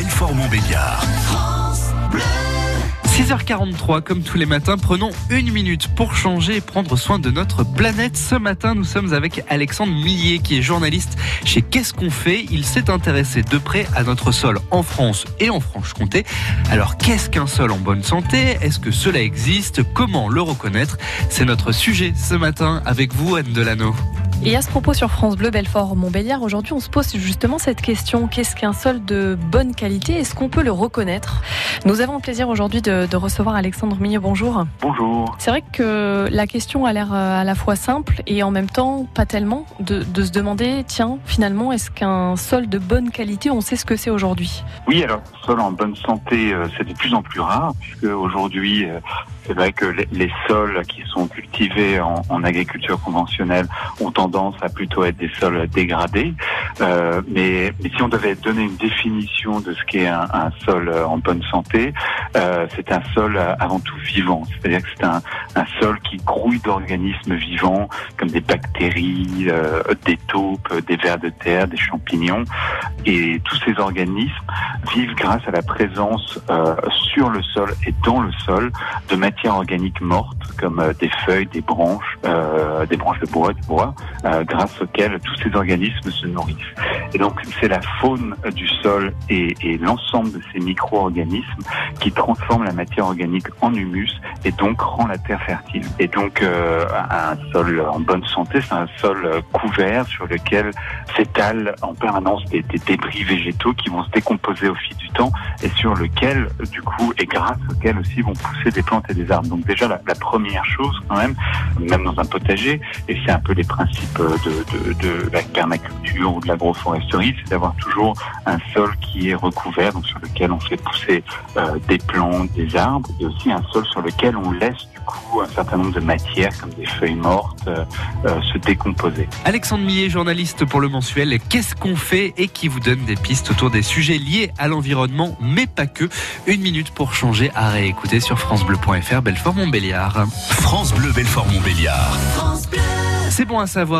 Belfort-Montbéliard. 6h43, comme tous les matins, prenons une minute pour changer et prendre soin de notre planète. Ce matin, nous sommes avec Alexandre Millier, qui est journaliste chez Qu'est-ce qu'on fait? Il s'est intéressé de près à notre sol en France et en Franche-Comté. Alors, qu'est-ce qu'un sol en bonne santé? Est-ce que cela existe? Comment le reconnaître? C'est notre sujet ce matin avec vous, Anne Delano. Et à ce propos sur France Bleu Belfort Montbéliard, aujourd'hui on se pose justement cette question qu'est-ce qu'un sol de bonne qualité? Est-ce qu'on peut le reconnaître? Nous avons le plaisir aujourd'hui de, de, recevoir Alexandre Millier. Bonjour. Bonjour. C'est vrai que la question a l'air euh, à la fois simple et en même temps pas tellement de, de se demander tiens, finalement, est-ce qu'un sol de bonne qualité, on sait ce que c'est aujourd'hui? Oui, alors sol en bonne santé, euh, c'est de plus en plus rare puisque aujourd'hui, euh, c'est vrai que les, sols qui sont cultivés en, en agriculture conventionnelle ont tendance à plutôt être des sols dégradés. Euh, mais, mais, si on devait donner une définition de ce qu'est un, un, sol en bonne santé, euh, c'est un sol avant tout vivant. C'est-à-dire que c'est un, un, sol qui grouille d'organismes vivants comme des bactéries, euh, des taupes, des vers de terre, des champignons. Et tous ces organismes vivent grâce à la présence euh, sur le sol et dans le sol de matières organiques mortes comme des feuilles, des branches, euh, des branches de bois, du bois, euh, grâce auxquelles tous ces organismes se nourrissent. Et donc c'est la faune du sol et, et l'ensemble de ces micro-organismes qui transforment la matière organique en humus et donc rend la terre fertile. Et donc euh, un sol en bonne santé, c'est un sol couvert sur lequel s'étalent en permanence des, débris végétaux qui vont se décomposer au fil du temps et sur lequel du coup et grâce auquel aussi vont pousser des plantes et des arbres. Donc déjà la, la première chose quand même, même dans un potager, et c'est un peu les principes de, de, de la permaculture ou de l'agroforesterie, c'est d'avoir toujours un sol qui est recouvert, donc sur lequel on fait pousser euh, des plantes, des arbres, et aussi un sol sur lequel on laisse du coup un certain nombre de matières comme des feuilles mortes euh, euh, se décomposer. Alexandre Millet, journaliste pour le mensuel Qu'est-ce qu'on fait et qui vous donne des pistes autour des sujets liés à l'environnement, mais pas que? Une minute pour changer à réécouter sur francebleu.fr Belfort Montbéliard. France Bleu Belfort Montbéliard. C'est bon à savoir.